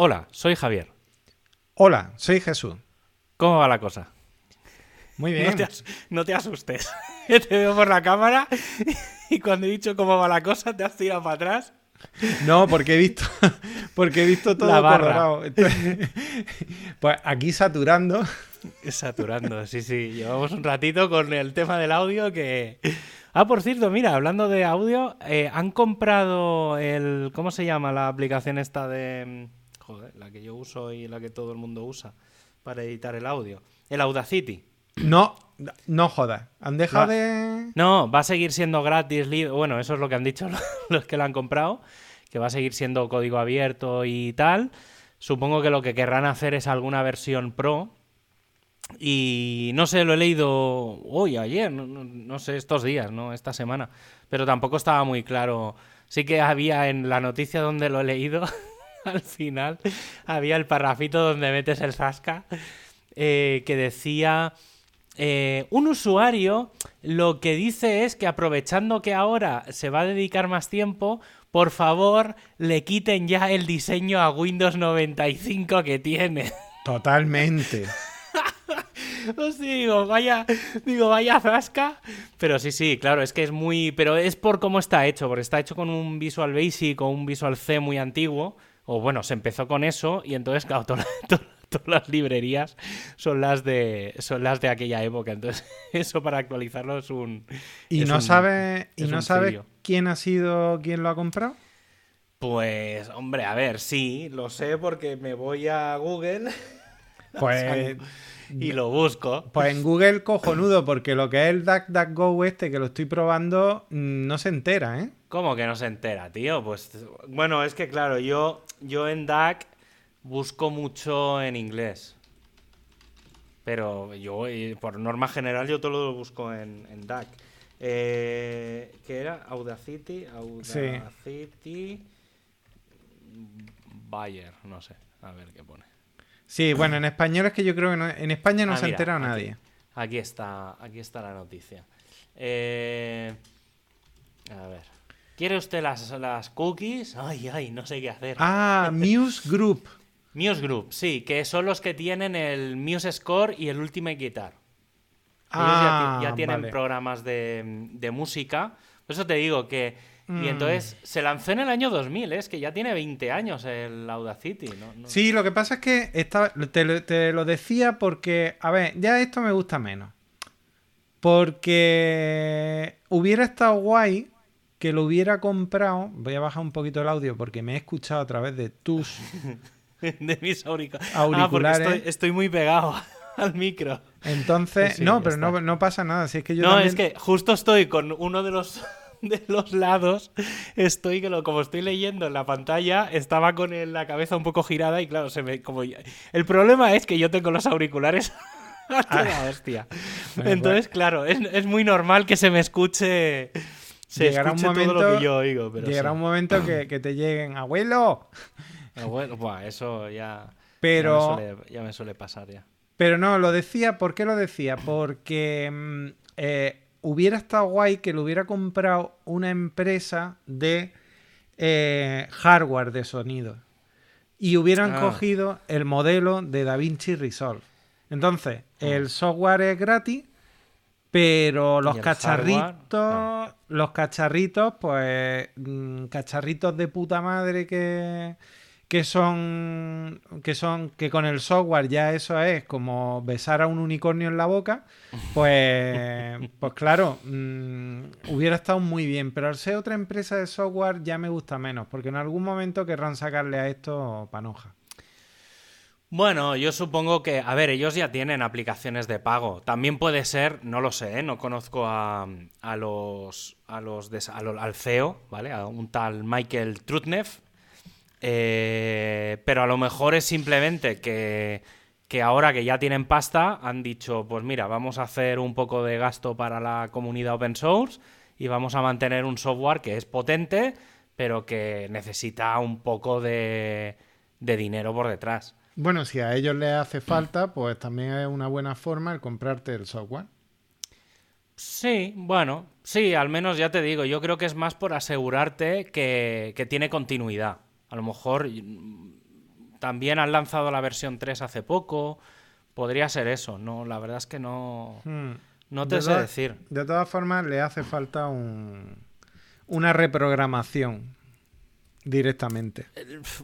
Hola, soy Javier. Hola, soy Jesús. ¿Cómo va la cosa? Muy bien. No te, as- no te asustes. te veo por la cámara y cuando he dicho cómo va la cosa te has tirado para atrás. No, porque he visto, porque he visto todo La barra. colorado. Entonces, pues aquí saturando. Saturando, sí, sí. Llevamos un ratito con el tema del audio que... Ah, por cierto, mira, hablando de audio, eh, han comprado el... ¿Cómo se llama la aplicación esta de... Joder, la que yo uso y la que todo el mundo usa para editar el audio. El Audacity. No, no jodas. ¿Han dejado Va. de...? No, va a seguir siendo gratis. Bueno, eso es lo que han dicho los que lo han comprado, que va a seguir siendo código abierto y tal. Supongo que lo que querrán hacer es alguna versión pro. Y no sé, lo he leído hoy, ayer, no, no- no sé, estos días, ¿no? Esta semana. Pero tampoco estaba muy claro. Sí que había en la noticia donde lo he leído, al final, había el parrafito donde metes el zasca, eh, que decía... Eh, un usuario lo que dice es que aprovechando que ahora se va a dedicar más tiempo, por favor le quiten ya el diseño a Windows 95 que tiene. Totalmente. Pues digo, vaya, digo, vaya zasca. Pero sí, sí, claro, es que es muy. Pero es por cómo está hecho, porque está hecho con un Visual Basic o un Visual C muy antiguo. O bueno, se empezó con eso y entonces, claro, todas, las librerías son las de son las de aquella época. Entonces, eso para actualizarlo es un. ¿Y es no un- sabes y no cilio. quién ha sido quien lo ha comprado? Pues, hombre, a ver, sí, lo sé porque me voy a Google Pues, y lo busco. pues en Google cojonudo, porque lo que es el DuckDuckGo este, que lo estoy probando, mm, no se entera, ¿eh? ¿Cómo que no se entera, tío? Pues bueno, es que claro, yo, yo en DAC busco mucho en inglés. Pero yo, por norma general, yo todo lo busco en, en DAC. Eh, ¿Qué era? Audacity, Audacity, Bayer, no sé. A ver qué pone. Sí, bueno, en español es que yo creo que no- en España no Ah, se ha enterado nadie. Aquí está, aquí está la noticia. Eh, a ver. ¿Quiere usted las, las cookies? Ay, ay, no sé qué hacer. Ah, Muse Group. Muse Group, sí, que son los que tienen el Muse Score y el Ultimate Guitar. Ya, Ah, ya tienen vale. programas de, de música. Por eso te digo que. Y Mm. entonces se lanzó en el año 2000, es que ya tiene 20 años el Audacity. ¿no? No- Sí, lo que pasa es que estaba, te, te lo decía porque, a ver, ya esto me gusta menos. Porque hubiera estado guay que lo hubiera comprado. Voy a bajar un poquito el audio porque me he escuchado a través de tus. de mis auricu- Auriculares. Ah, porque estoy, estoy muy pegado al micro. Entonces, Sí, no, pero no, pasa nada. Si es que yo no, también- es que justo estoy con uno de los de los lados, estoy que lo, como estoy leyendo en la pantalla, estaba con el- la cabeza un poco girada y claro, se me como el problema es que yo tengo los auriculares a toda hostia. Bueno, Entonces, claro, es, es muy normal que se me escuche se Llegará un escuche todo lo momento- que yo oigo, pero llegará sí. un momento que, que te lleguen, abuelo. Ah, bueno, buah, eso ya Pero- ya me, suele, ya me suele pasar ya. Pero no, lo decía, ¿por qué lo decía? Porque mm, eh, hubiera estado guay que lo hubiera comprado una empresa de eh, hardware de sonido. Y hubieran Ah. cogido el modelo de DaVinci Resolve. Entonces, el software es gratis, pero los cacharritos, hardware? los cacharritos, pues, mm, cacharritos de puta madre que, que son que son que con el software ya eso es como besar a un unicornio en la boca pues pues claro mm, hubiera estado muy bien pero al ser otra empresa de software ya me gusta menos porque en algún momento querrán sacarle a esto panoja Bueno, yo supongo que, a ver, ellos ya tienen aplicaciones de pago. También puede ser, no lo sé, ¿eh? no conozco a, los, lo- al CEO, ¿vale? A un tal Michael Trutnev. Eh, pero a lo mejor es simplemente que, ahora que ya tienen pasta han dicho, pues mira, vamos a hacer un poco de gasto para la comunidad open source y vamos a mantener un software que es potente, pero que necesita un poco de, de dinero por detrás. Bueno si a ellos les hace falta pues también es una buena forma el comprarte el software Sí, bueno, sí, al menos ya te digo, yo creo que es más por asegurarte que, que tiene continuidad. A lo mejor, mm, también han lanzado la versión 3 hace poco. Podría ser eso, no, la verdad es que no, Hmm. no te De sé decir. De todas formas, le hace falta un, una reprogramación directamente.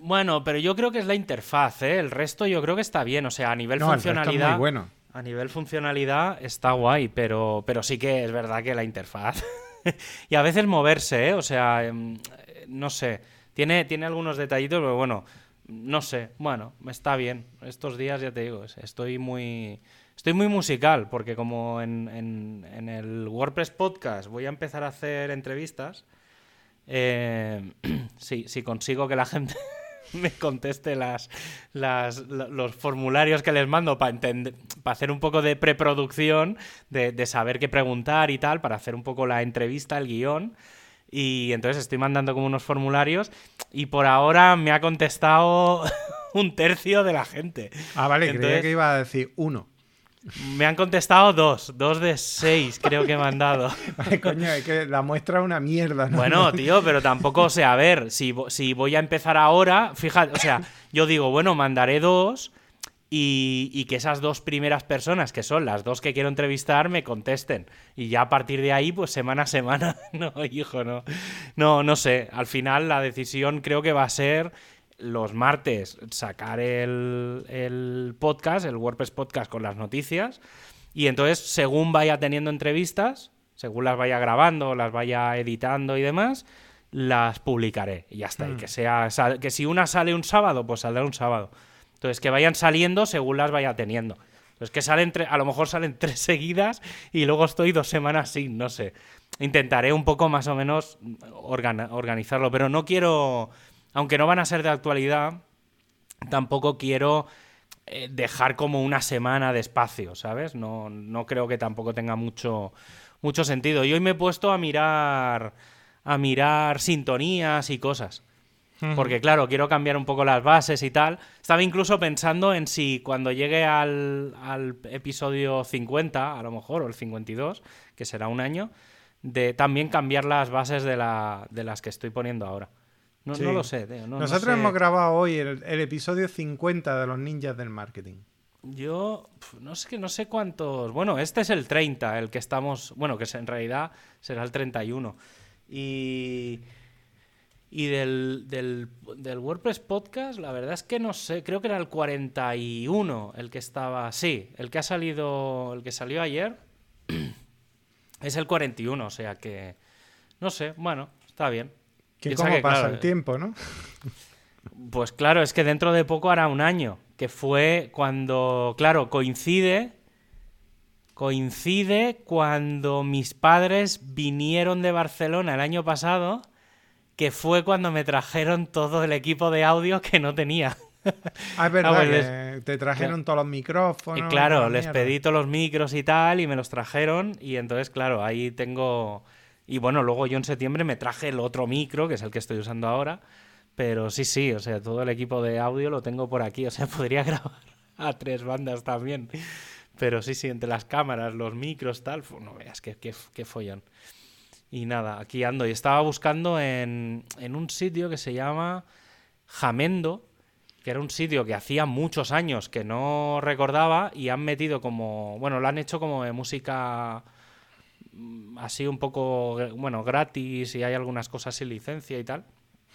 Bueno, pero yo creo que es la interfaz, ¿eh? El resto yo creo que está bien, o sea, a nivel No, funcionalidad... muy bueno. A nivel funcionalidad está guay, pero, pero sí que es verdad que la interfaz. y a veces moverse, ¿eh? O sea, em, no sé. Tiene, tiene algunos detallitos, pero bueno, no sé. Bueno, está bien. Estos días ya te digo, es- estoy muy. Estoy muy musical, porque como en, en- en el WordPress Podcast voy a empezar a hacer entrevistas, eh, sí, si consigo que la gente me conteste las, las- lo- los formularios que les mando para hacer un poco de preproducción, de, de saber qué preguntar y tal, para hacer un poco la entrevista, el guion. Y entonces estoy mandando como unos formularios y por ahora me ha contestado un tercio de la gente. Ah, vale, creía Entonces- que iba a decir uno. Me han contestado dos, dos de seis creo que me han dado. Vale, coño, es que la muestra es una mierda, ¿no? Bueno, tío, pero tampoco, o sea, a ver, si, si voy a empezar ahora, fíjate, o sea, yo digo, bueno, mandaré dos y, y que esas dos primeras personas, que son las dos que quiero entrevistar, me contesten. Y ya a partir de ahí, pues semana a semana, no, hijo, no. No, no sé, al final la decisión creo que va a ser los martes sacar el, el podcast, el WordPress podcast con las noticias. Y entonces, según vaya teniendo entrevistas, según las vaya grabando, las vaya editando y demás, las publicaré. Y ya está. Y que sea. sal- Que si una sale un sábado, pues saldrá un sábado. Entonces, que vayan saliendo según las vaya teniendo. Entonces, que salen tre- a lo mejor salen tres seguidas y luego estoy dos semanas sin, no sé. Intentaré un poco más o menos organizarlo, pero no quiero, aunque no van a ser de actualidad, tampoco quiero eh, dejar como una semana de espacio, ¿sabes? No, no creo que tampoco tenga mucho, mucho sentido. Y hoy me he puesto a mirar, a mirar sintonías y cosas. Porque claro, quiero cambiar un poco las bases y tal. Estaba incluso pensando en si cuando llegue al, al episodio 50, a lo mejor, o el 52, que será un año, de también cambiar las bases de, la, de las que estoy poniendo ahora. No, Sí. no lo sé, tío, no- no Nosotros sé. hemos grabado hoy el, el episodio 50 de los ninjas del marketing. Yo no sé, no sé cuántos. Bueno, este es el 30, el que estamos. Bueno, que en realidad será el 31. Y. Y del, del, del WordPress Podcast, la verdad es que no sé, creo que era el 41 el que estaba. Sí, el que ha salido. El que salió ayer. Es el 41, o sea que. No sé, bueno, está bien. Que cómo que, pasa claro, el tiempo, ¿no? pues claro, es que dentro de poco hará un año, que fue cuando, claro, coincide, coincide cuando mis padres vinieron de Barcelona el año pasado, que fue cuando me trajeron todo el equipo de audio que no tenía. Ah, es verdad pues que les- te trajeron todos los Y micrófonos. claro, la les mierda. pedí todos los micros y tal, y me los trajeron, y entonces, claro, ahí tengo... Y bueno, luego yo en septiembre me traje el otro micro, que es el que estoy usando ahora, pero sí, sí, o sea, todo el equipo de audio lo tengo por aquí, o sea, podría grabar a tres bandas también. Pero sí, sí, entre las cámaras, los micros, tal, no veas qué, qué, qué follón. Y nada, aquí ando. Y estaba buscando en, en un sitio que se llama Jamendo, que era un sitio que hacía muchos años que no recordaba y han metido como, bueno, lo han hecho como de música así un poco, bueno, gratis y hay algunas cosas sin licencia y tal.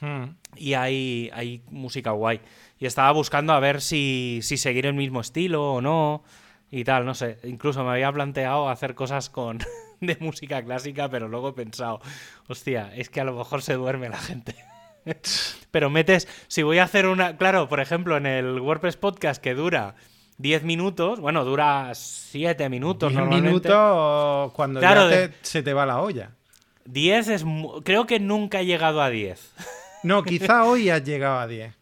Hmm. Y hay, hay música guay. Y estaba buscando a ver si, si seguir el mismo estilo o no. Y tal, no sé. Incluso me había planteado hacer cosas con de música clásica, pero luego he pensado, hostia, es que a lo mejor se duerme la gente. pero metes, si voy a hacer una, claro, por ejemplo, en el WordPress podcast que dura 10 minutos, bueno, dura 7 minutos Diez normalmente. minutos cuando Claro, ya de- te- se te va la olla. 10 es, creo que nunca he llegado a 10. No, quizá hoy has llegado a 10.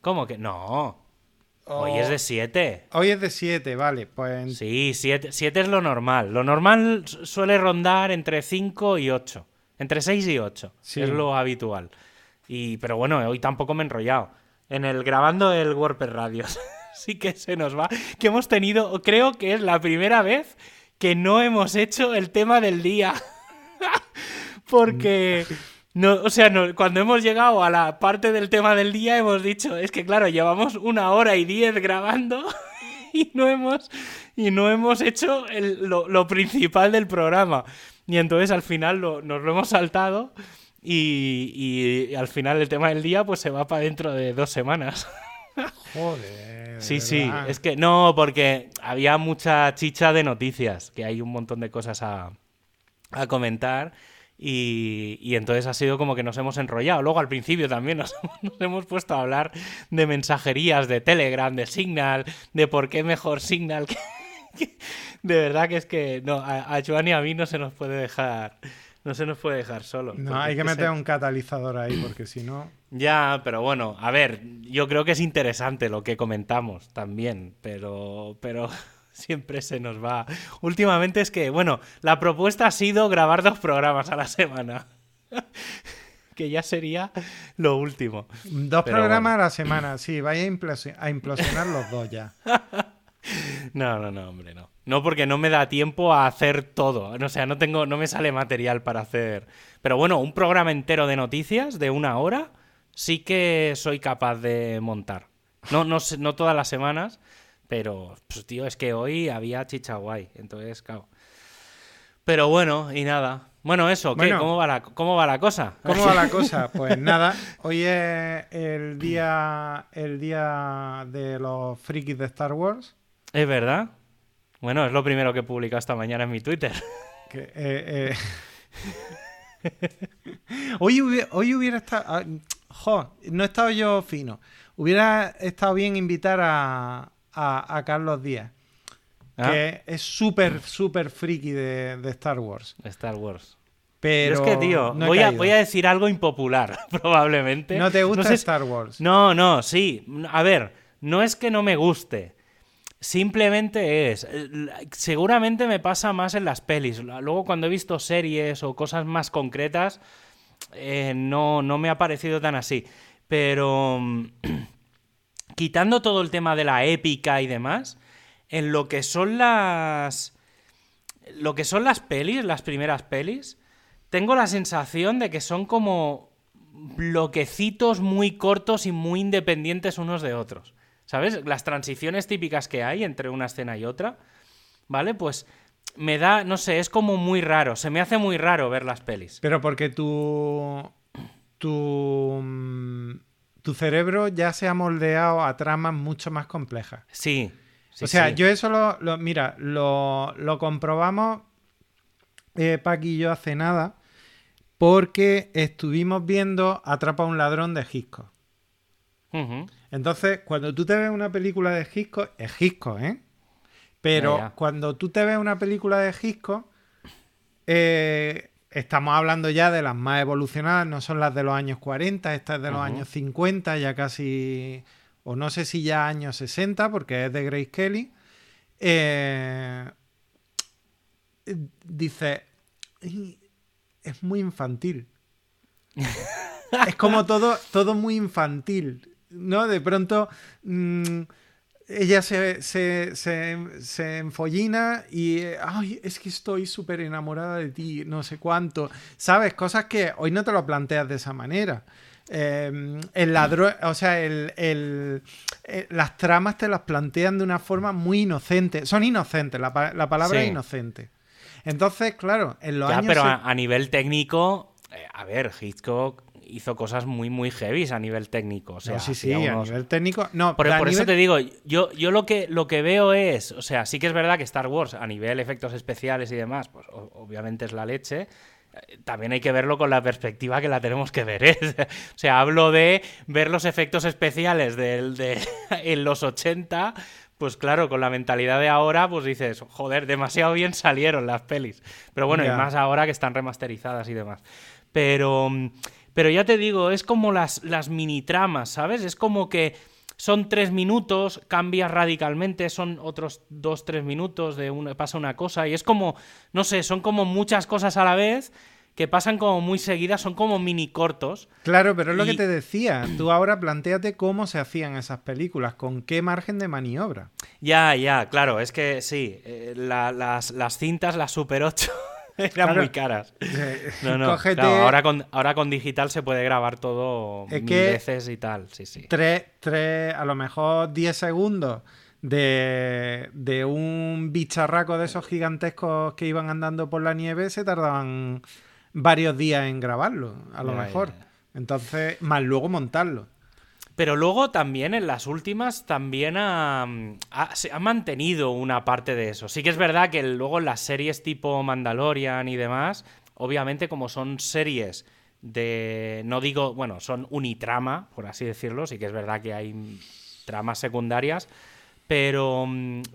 ¿Cómo que? No. Hoy O- es de 7. Hoy es de 7, vale. Pues Sí, 7 es lo normal. Lo normal su- suele rondar entre 5 y 8. Entre 6 y 8. Sí. Es lo habitual. Y, pero bueno, hoy tampoco me he enrollado. En el grabando el WordPress Radios. sí que se nos va. Que hemos tenido, creo que es la primera vez que no hemos hecho el tema del día. Porque No, o sea, no, cuando hemos llegado a la parte del tema del día hemos dicho, es que claro, llevamos una hora y diez grabando y no hemos, y no hemos hecho lo, lo, principal del programa. Y entonces al final lo, nos lo hemos saltado y, y, al final el tema del día pues se va para dentro de dos semanas. Joder. Sí, sí, es que no, porque había mucha chicha de noticias, que hay un montón de cosas a, a comentar. Y, y, entonces ha sido como que nos hemos enrollado. Luego al principio también nos, nos, hemos puesto a hablar de mensajerías, de Telegram, de Signal, de por qué mejor Signal. Que, de verdad que es que no, a, a Joan y a mí no se nos puede dejar no se nos puede dejar solo. No, hay que meter un catalizador ahí, porque si no. Ya, pero bueno, a ver, yo creo que es interesante lo que comentamos también, pero, pero siempre se nos va. Últimamente es que, bueno, la propuesta ha sido grabar dos programas a la semana. que ya sería lo último. Dos programas a la semana, sí, vaya a implosionar los dos ya. No, no, no, hombre, no. No, porque no me da tiempo a hacer todo. O sea, no tengo, no me sale material para hacer. Pero bueno, un programa entero de noticias de una hora sí que soy capaz de montar. No, no, no todas las semanas, pero, pues, tío, es que hoy había chicha guay. Entonces, claro. Pero bueno, y nada. Bueno, eso, ¿qué? ¿Cómo, va la, ¿Cómo va la cosa? ¿Cómo va la cosa? Pues nada, hoy es el día, el día de los frikis de Star Wars. Es verdad. Bueno, es lo primero que publicado esta mañana en mi Twitter. Eh, eh. hoy, hubiera, hoy hubiera estado... Jo, no he estado yo fino. Hubiera estado bien invitar a, a, Carlos Díaz. Ah. Que es súper, súper friki de, Star Wars. Star Wars. Pero, es que, tío, voy, a, voy, a, decir algo impopular, probablemente. ¿No te gusta Star Wars? No, no, sí. A ver, no es que no me guste. Simplemente es. Eh, seguramente me pasa más en las pelis. Luego, cuando he visto series o cosas más concretas, eh, no, no me ha parecido tan así. Pero. quitando todo el tema de la épica y demás, en lo que son las. Lo que son las pelis, las primeras pelis, tengo la sensación de que son como bloquecitos muy cortos y muy independientes unos de otros. ¿Sabes? Las transiciones típicas que hay entre una escena y otra, ¿vale? Pues me da, no sé, es como muy raro, se me hace muy raro ver las pelis. Pero porque tu tu mm, tu cerebro ya se ha moldeado a tramas mucho más complejas. Sí. o sea, yo eso lo, mira, lo, lo comprobamos eh, y yo hace nada porque estuvimos viendo Atrapa a un ladrón de Hitchcock. Entonces, cuando tú te ves una película de Hitchcock, es Hitchcock, ¿eh? Pero cuando tú te ves una película de Hitchcock, eh, estamos hablando ya de las más evolucionadas, no son las de los años 40, estas de los años 50, ya casi, o no sé si ya años 60, porque es de Grace Kelly. Eh, dice, es muy infantil. es como todo, todo muy infantil. ¿no? De pronto mm, ella se, se, se, enfollina y, ay, es que estoy súper enamorada de ti, no sé cuánto, ¿sabes? Cosas que hoy no te lo planteas de esa manera. Em, el ladrón, o sea, el, el, eh, las tramas te las plantean de una forma muy inocente. Son inocentes, la, palabra es inocente. Entonces, claro, en los ya, Pero a, nivel técnico, eh, a ver, Hitchcock hizo cosas muy, muy heavy a nivel técnico. O sea, sí, sí, a nivel técnico. No, por, eso te digo, yo, yo lo, que, lo que veo es, o sea, sí que es verdad que Star Wars a nivel efectos especiales y demás, pues obviamente es la leche. Eh, también hay que verlo con la perspectiva que la tenemos que ver. ¿eh? o sea, hablo de ver los efectos especiales de, en los 80 pues claro, con la mentalidad de ahora, pues dices, joder, demasiado bien salieron las pelis. Pero bueno, y más ahora que están remasterizadas y demás. Pero pero ya te digo, es como las, las mini tramas, ¿sabes? Es como que son tres minutos, cambias radicalmente, son otros dos, tres minutos, de una, pasa una cosa, y es como, no sé, son como muchas cosas a la vez que pasan como muy seguidas, son como mini cortos. Claro, pero es lo que te decía. Tú ahora planteate cómo se hacían esas películas, con qué margen de maniobra. Ya, ya, claro, es que sí, eh, las, las cintas, las Super 8 Eran Claro. muy caras. No, no. cógete ahora, con, ahora con digital se puede grabar todo Es mil que- veces y tal. Sí, sí. tres, tres, a lo mejor 10 segundos de, de un bicharraco de esos gigantescos que iban andando por la nieve se tardaban varios días en grabarlo, a lo Ya, mejor. ya. Entonces, más luego montarlo. Pero luego también en las últimas también ha, se ha mantenido una parte de eso. Sí que es verdad que luego en las series tipo Mandalorian y demás, obviamente como son series de, no digo, bueno, son unitrama, por así decirlo, sí que es verdad que hay tramas secundarias, pero,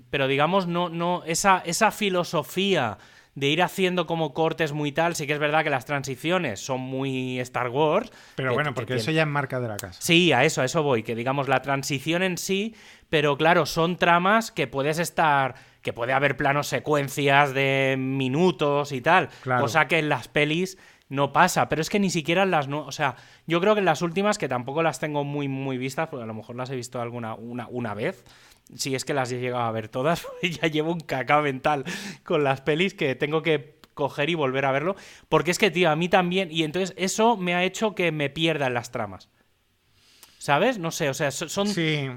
pero digamos, no, no, esa, esa filosofía de ir haciendo como cortes muy tal, sí que es verdad que las transiciones son muy Star Wars. Pero que- bueno, que porque tiene- eso ya es marca de la casa. Sí, a eso, a eso voy, que digamos la transición en sí, pero claro, son tramas que puedes estar, que puede haber planos secuencias de minutos y tal, Claro. cosa que en las pelis no pasa, pero es que ni siquiera en las, no, o sea, yo creo que en las últimas, que tampoco las tengo muy, muy vistas, porque a lo mejor las he visto alguna, una, una vez, si es que las he llegado a ver todas, ya llevo un cacao mental con las pelis que tengo que coger y volver a verlo, porque es que, tío, a mí también, y entonces eso me ha hecho que me pierda en las tramas. ¿Sabes? No sé, o sea, so- son Sí.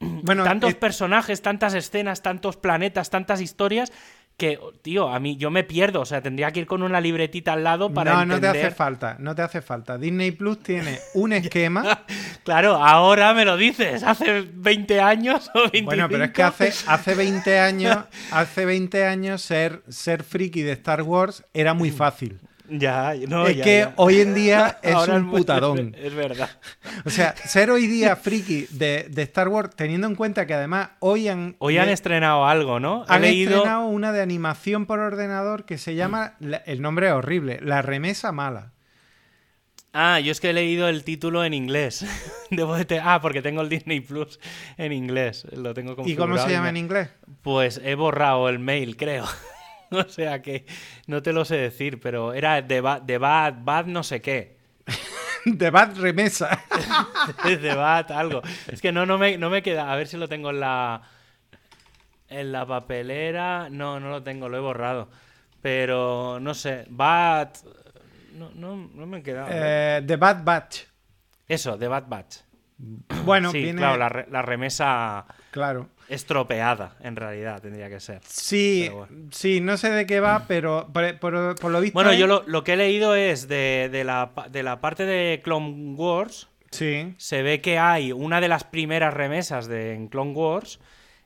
Bueno, tantos eh, personajes, tantas escenas, tantos planetas, tantas historias que, tío, a mí yo me pierdo. O sea, tendría que ir con una libretita al lado para no, entender. no te hace falta, no te hace falta. Disney Plus tiene un esquema. Claro, ahora me lo dices. Hace 20 años o 25. bueno, pero es que hace, hace 20 años, hace 20 años ser, ser friki de Star Wars era muy fácil. Ya, no, es ya, que ya. hoy en día es Ahora un putadón. Es verdad. O sea, ser hoy día friki de, de Star Wars, teniendo en cuenta que además hoy han, Hoy han estrenado algo, ¿no? Han leído. estrenado una de animación por ordenador que se llama, la- el nombre es horrible, La Remesa Mala. Ah, yo es que he leído el título en inglés. Debo de te- Ah, porque tengo el Disney Plus en inglés. Lo tengo ¿Y cómo configurado se llama en inglés? Pues he borrado el mail, creo. o sea que no te lo sé decir, pero era de Bad, de bad, bad no sé qué. The Bad Remesa. De Bad algo. Es que no, no me, no me queda. A ver si lo tengo en la. En la papelera. No, no lo tengo, lo he borrado. Pero no sé. Bad. No, no, no me he quedado. Eh, The Bad Batch. Eso, de Bad Batch. Bueno, sí, viene... claro, la, re- la remesa Claro. Estropeada, en realidad, tendría que ser. Sí, bueno. sí, no sé de qué va, pero por, por- por lo visto... Bueno, yo lo, lo que he leído es de, de la, de la parte de Clone Wars. Sí. Se ve que hay una de las primeras remesas de en Clone Wars.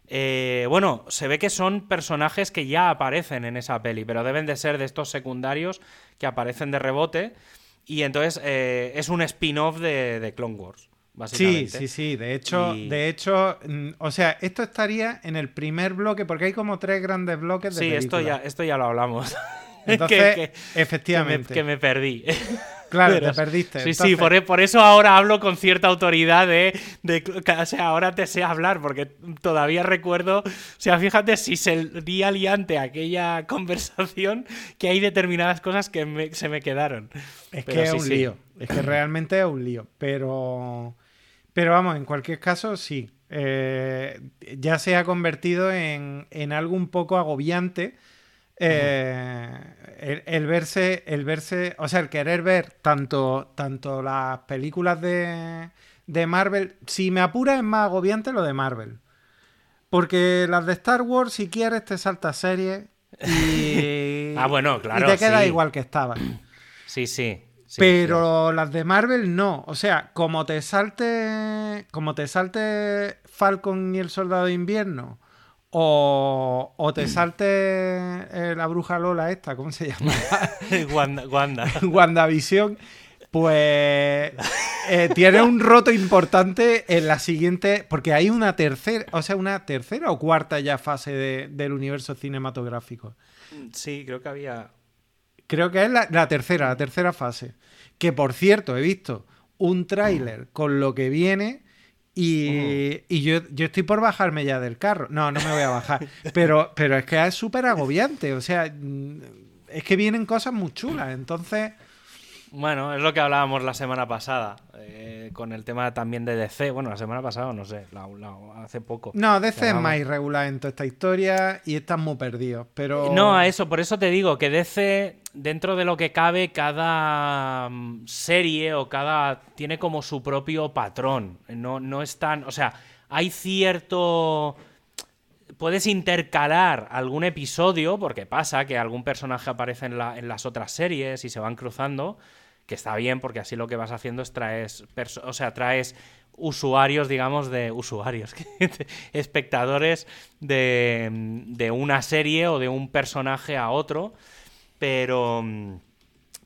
eh, bueno, se ve que son personajes que ya aparecen en esa peli, pero deben de ser de estos secundarios que aparecen de rebote. Y entonces eh, es un spin-off de, de Clone Wars, básicamente. sí, sí. De hecho, Y- de hecho, mm, o sea, esto estaría en el primer bloque, porque hay como tres grandes bloques de Sí, esto ya, esto ya lo hablamos. Entonces, Que- que- que me, efectivamente. que me perdí. Claro, Pero- te perdiste. Sí, sí, por, por eso ahora hablo con cierta autoridad de, de- O sea, ahora te sé hablar, porque todavía recuerdo... O sea, fíjate si se di aliante a aquella conversación que hay determinadas cosas que me- se me quedaron. Es Pero que es sí, un sí. lío. Es que realmente es un lío. Pero, pero vamos, en cualquier caso, sí. Eh, ya se ha convertido en, en algo un poco agobiante. eh, el, el verse, el verse, o sea, el querer ver tanto, tanto las películas de, de Marvel. Si me apura, es más agobiante lo de Marvel. Porque las de Star Wars, si quieres, te saltas series y. Ah, bueno, claro, Y te queda sí. igual que estaba. Sí, sí. Sí, Pero las de Marvel no. O sea, como te salte. Como te salte Falcon y el Soldado de Invierno. O, o te salte eh, la bruja Lola esta, ¿cómo se llama? Wanda, Wanda. WandaVision. Pues eh, tiene un roto importante en la siguiente. Porque hay una tercera. O sea, una tercera o cuarta ya fase de- del universo cinematográfico. Sí, creo que había... Creo que es la, la tercera, la tercera fase. Que por cierto, he visto un tráiler con lo que viene y, y yo, yo estoy por bajarme ya del carro. No, no me voy a bajar. Pero, pero es que es súper agobiante. O sea, mm, es que vienen cosas muy chulas. Entonces, Bueno, es lo que hablábamos la semana pasada, eh, con el tema también de DC. Bueno, la semana pasada, no sé, la- la- hace poco. No, DC es más irregular en toda esta historia y están muy perdidos. Pero. No, a eso, por eso te digo que DC, dentro de lo que cabe, cada mm, serie o cada. tiene como su propio patrón. No, no es tan. O sea, hay cierto. Puedes intercalar algún episodio, porque pasa que algún personaje aparece en, la- en las otras series y se van cruzando, que está bien, porque así lo que vas haciendo es traes, o usuarios, digamos, de usuarios, espectadores de, de una serie o de un personaje a otro, pero,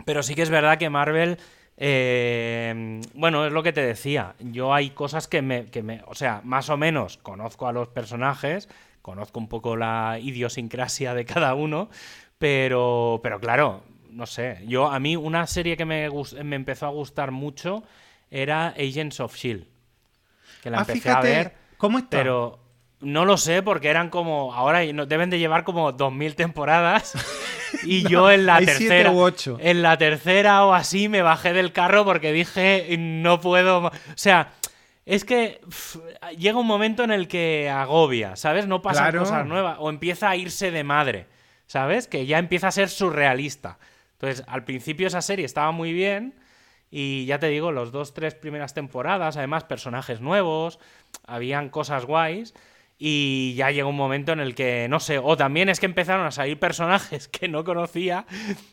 pero sí que es verdad que Marvel, eh, bueno, es lo que te decía, yo hay cosas que me, que me, o sea, más o menos conozco a los personajes, conozco un poco la idiosincrasia de cada uno, pero, pero claro, no sé, yo a mí una serie que me, me empezó a gustar mucho era Agents of Shield, que la Ah, empecé fíjate, a ver, ¿Cómo está? pero no lo sé porque eran como ahora deben de llevar como 2000 temporadas y yo en la tercera u ocho. en la tercera o así me bajé del carro porque dije no puedo, ma-". o sea, es que llega un momento en el que agobia, ¿sabes? No pasan Claro. cosas nuevas o empieza a irse de madre, ¿sabes? Que ya empieza a ser surrealista. Entonces, al principio esa serie estaba muy bien y ya te digo, los dos, tres primeras temporadas, además personajes nuevos, habían cosas guays y ya llegó un momento en el que, no sé, o también es que empezaron a salir personajes que no conocía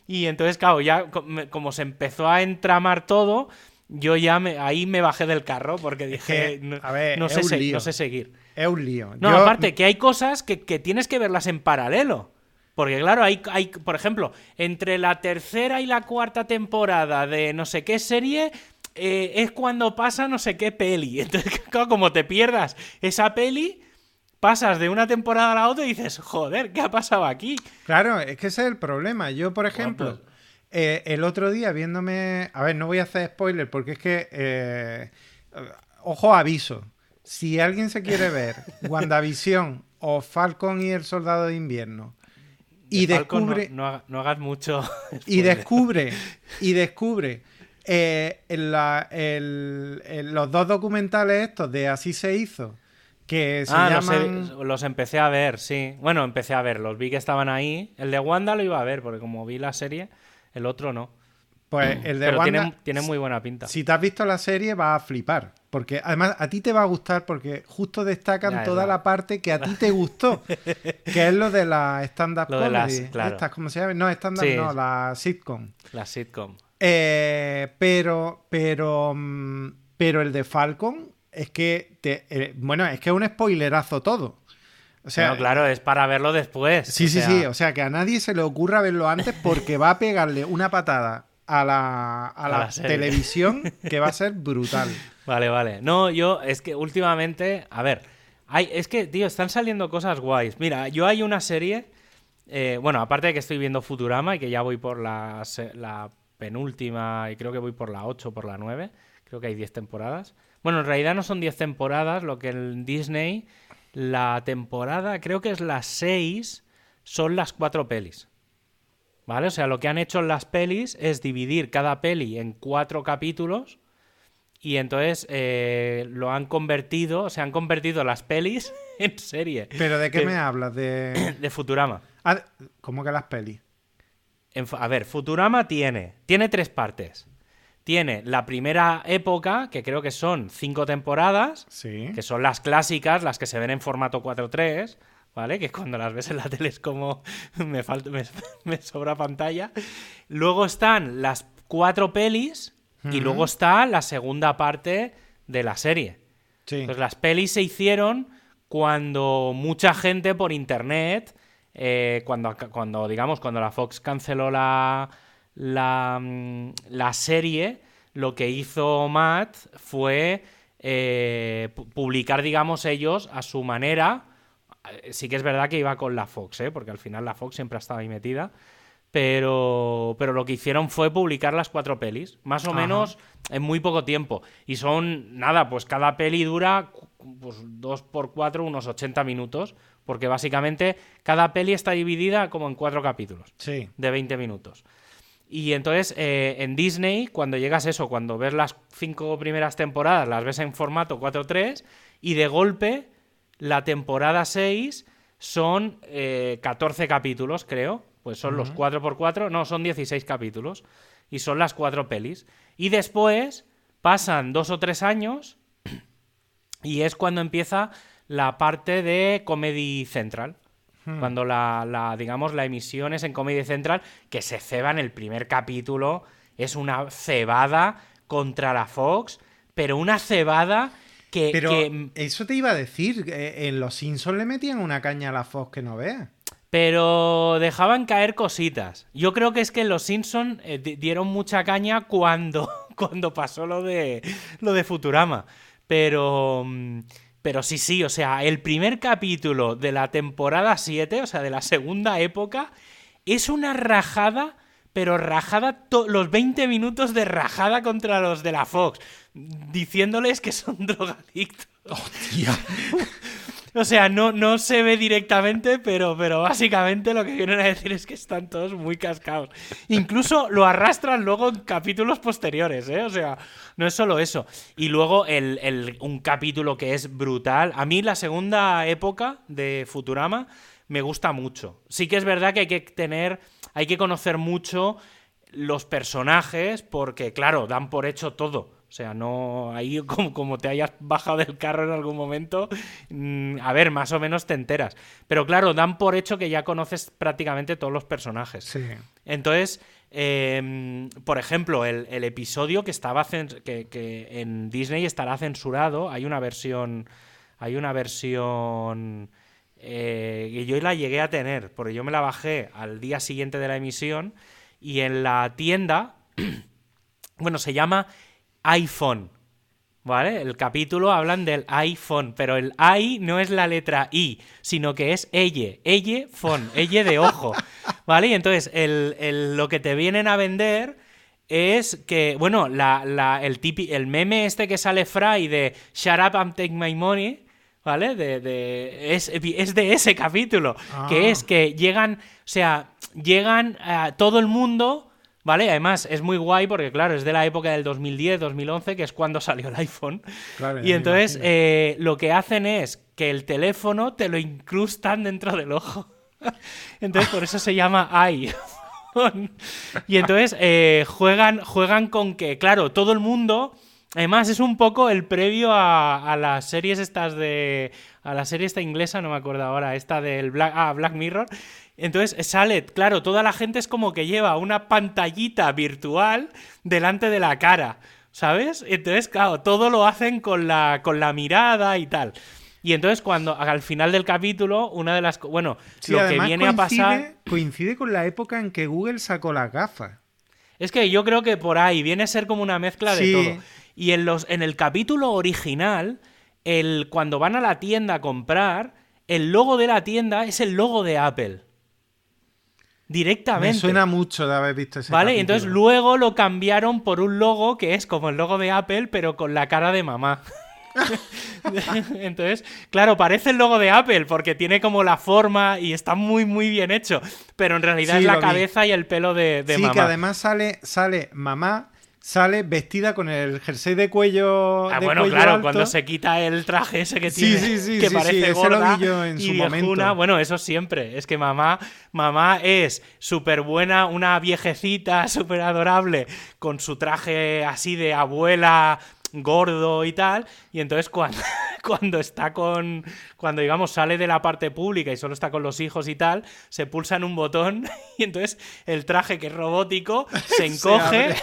y entonces, claro, ya como se empezó a entramar todo, yo ya me, ahí me bajé del carro porque dije, que, no, a ver, no es sé, no seguir. Es un lío. No, Yo- aparte que hay cosas que, que tienes que verlas en paralelo. Porque claro, hay, hay, por ejemplo, entre la tercera y la cuarta temporada de no sé qué serie, eh, es cuando pasa no sé qué peli. Entonces, claro, como te pierdas esa peli, pasas de una temporada a la otra y dices, joder, ¿qué ha pasado aquí? Claro, es que ese es el problema. Yo, por ejemplo, pues- eh, el otro día viéndome. A ver, no voy a hacer spoiler porque es que. eh, ojo, aviso. Si alguien se quiere ver WandaVision o Falcon y el Soldado de Invierno y De descubre. No, no haga- no hagas mucho. y descubre. Y descubre. eh, en la- el- en los dos documentales estos de Así se hizo. Que se Ah, los, he- llaman. los empecé a ver, sí. Bueno, empecé a verlos. Vi que estaban ahí. El de Wanda lo iba a ver, porque como vi la serie, el otro no. Pues el de Pero Wanda. tiene, tiene muy buena pinta. Si te has visto la serie, vas a flipar. Porque además a ti te va a gustar porque justo destacan Ya, toda la- parte que a ti te gustó. que es lo de la stand-up las- comedy. claro. Estas, ¿cómo se llama? No, stand-up Sí. no, la sitcom. La sitcom. Eh, pero, pero, pero el de Falcon es que, te- eh, bueno, es que es un spoilerazo todo. O sea, Bueno, claro, es para verlo después. Sí, sí, sea, sí. O sea, que a nadie se le ocurra verlo antes porque va a pegarle una patada a la, a A la televisión que va a ser brutal. Vale, vale. No, yo, es que últimamente, a ver, hay, es que, tío, están saliendo cosas guays. Mira, yo hay una serie, eh, bueno, aparte de que estoy viendo Futurama y que ya voy por la, la penúltima y creo que voy por la 8, por la 9, creo que hay 10 temporadas. Bueno, en realidad no son 10 temporadas, lo que en Disney, la temporada, creo que es la 6, son las cuatro pelis. ¿Vale? O sea, lo que han hecho en las pelis es dividir cada peli en cuatro capítulos y entonces eh, lo han convertido, o sea, han convertido las pelis en serie ¿Pero de qué Que- me hablas? De... de Futurama. Ah, ¿Cómo que las pelis? En a ver, Futurama tiene, tiene tres partes. Tiene la primera época, que creo que son cinco temporadas, Sí. que son las clásicas, las que se ven en formato 4.3, ¿vale? Que cuando las ves en la tele es como me, falta, me, me sobra pantalla. Luego están las cuatro pelis y luego está la segunda parte de la serie. Sí. Pues las pelis se hicieron cuando mucha gente por internet, eh, cuando, cuando, digamos, cuando la Fox canceló la, la, mm, la serie, lo que hizo Matt fue eh, pu- publicar, digamos, ellos a su manera. Eh, Sí que es verdad que iba con la Fox, ¿eh? porque al final la Fox siempre ha estado ahí metida. Pero, pero lo que hicieron fue publicar las cuatro pelis, más o Ajá. menos en muy poco tiempo. Y son, nada, pues cada peli dura pues, dos por cuatro, unos 80 minutos, porque básicamente cada peli está dividida como en cuatro capítulos Sí. de 20 minutos. Y entonces eh, en Disney, cuando llegas eso, cuando ves las cinco primeras temporadas, las ves en formato 4.3 y de golpe la temporada 6 son 14 capítulos, creo. Pues son los 4x4, no, son 16 capítulos. Y son las cuatro pelis. Y después pasan dos o tres años y es cuando empieza la parte de Comedy Central. Hmm. Cuando la, digamos, la emisión es en Comedy Central, que se ceba en el primer capítulo. Es una cebada contra la Fox, pero una cebada que... Pero eso te iba a decir, en Los Simpsons le metían una caña a la Fox que no veas. Pero dejaban caer cositas. Yo creo que es que los Simpsons eh, dieron mucha caña cuando, cuando pasó lo de, lo de Futurama. Pero, mm, pero sí, sí, o sea, el primer capítulo de la temporada 7, o sea, de la segunda época, es una rajada, pero rajada los 20 minutos de rajada contra los de la Fox, diciéndoles que son drogadictos. ¡Hostia! O sea, no, no se ve directamente, pero, pero básicamente lo que vienen a decir es que están todos muy cascados. Incluso lo arrastran luego en capítulos posteriores, ¿eh? O sea, no es solo eso. Y luego el, un capítulo que es brutal. A mí la segunda época de Futurama me gusta mucho. Sí que es verdad que hay que tener, hay que conocer mucho los personajes porque, claro, dan por hecho todo. O sea, no. Ahí, como, como te hayas bajado del carro en algún momento, mm, a ver, más o menos te enteras. Pero claro, dan por hecho que ya conoces prácticamente todos los personajes. Sí. Entonces, em, por ejemplo, el, episodio que estaba que, en Disney estará censurado, hay una versión. Hay una versión. Eh, que yo la llegué a tener, porque yo me la bajé al día siguiente de la emisión. Y en la tienda. bueno, se llama iPhone. ¿Vale? El capítulo hablan del iPhone, pero el I no es la letra I, sino que es elle, elle phone, elle de ojo. ¿Vale? Y entonces el, lo que te vienen a vender es que, bueno, la, el, el meme este que sale Fry de Shut up and take my money, ¿vale? De, es, de ese capítulo, que es ah. que llegan, o sea, llegan a todo el mundo ¿Vale? Además, es muy guay porque, claro, es de la época del 2010, 2011, que es cuando salió el iPhone. y entonces eh, lo que hacen es que el teléfono te lo incrustan dentro del ojo. entonces, por eso se llama iPhone. y entonces eh, juegan, juegan con que, claro, todo el mundo. Además, es un poco el previo a, a, las series estas de. A la serie esta inglesa, no me acuerdo ahora, esta del Black, ah, Black Mirror, entonces sale, claro, toda la gente es como que lleva una pantallita virtual delante de la cara, ¿sabes? Entonces, claro, todo lo hacen con la, con la mirada y tal. Y entonces cuando al final del capítulo, una de las... Bueno, lo que viene a pasar... Coincide con la época en que Google sacó las gafas. Es que yo creo que por ahí viene a ser como una mezcla de todo. Y en, los, en el capítulo original, el, cuando van a la tienda a comprar, el logo de la tienda es el logo de Apple directamente. Me suena mucho de haber visto ese Vale, y entonces luego lo cambiaron por un logo que es como el logo de Apple, pero con la cara de mamá. Entonces, claro, parece el logo de Apple porque tiene como la forma y está muy, muy bien hecho. Pero en realidad es la cabeza y el pelo de, de sí, que además sale, sale mamá sale vestida con el jersey de cuello. Ah, bueno, claro, cuando se quita el traje ese que tiene, sí, sí, sí, que parece gorda en su momento. Bueno, eso siempre. Es que mamá, mamá es súper buena, una viejecita súper adorable, con su traje así de abuela gordo y tal, y entonces cuando, cuando está con, cuando digamos sale de la parte pública y solo está con los hijos y tal, se pulsa en un botón y entonces el traje que es robótico se encoge,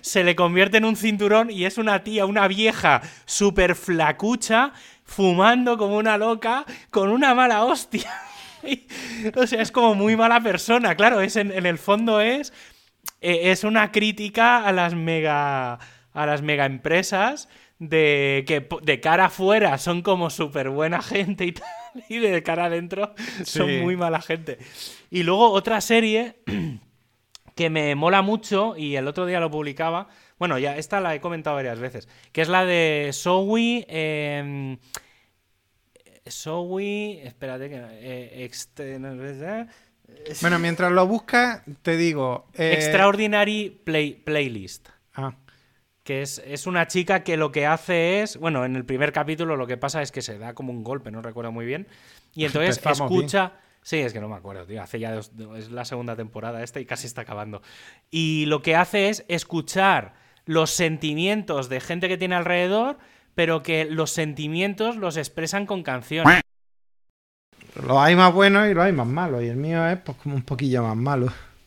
se, le convierte en un cinturón y es una tía, una vieja súper flacucha, fumando como una loca, con una mala hostia. o sea, es como muy mala persona, claro, es en, el fondo es, eh, es una crítica a las mega a las mega empresas de que de cara afuera son como súper buena gente y tal, y de cara adentro son muy mala gente. Y luego otra serie que me mola mucho, y el otro día lo publicaba, bueno, ya esta la he comentado varias veces, que es la de Sowi. Eh, Sowi. Espérate que. Eh, Bueno, mientras lo buscas, te digo. eh, Extraordinary Play Playlist. ah, Que es, es una chica que lo que hace es. Bueno, en el primer capítulo lo que pasa es que se da como un golpe, no recuerdo muy bien. Y entonces Empezamos escucha. Sí, es que no me acuerdo, tío. Hace ya dos- es la segunda temporada esta y casi está acabando. Y lo que hace es escuchar los sentimientos de gente que tiene alrededor, pero que los sentimientos los expresan con canciones. los hay más buenos y los hay más malos. Y el mío es pues como un poquillo más malo.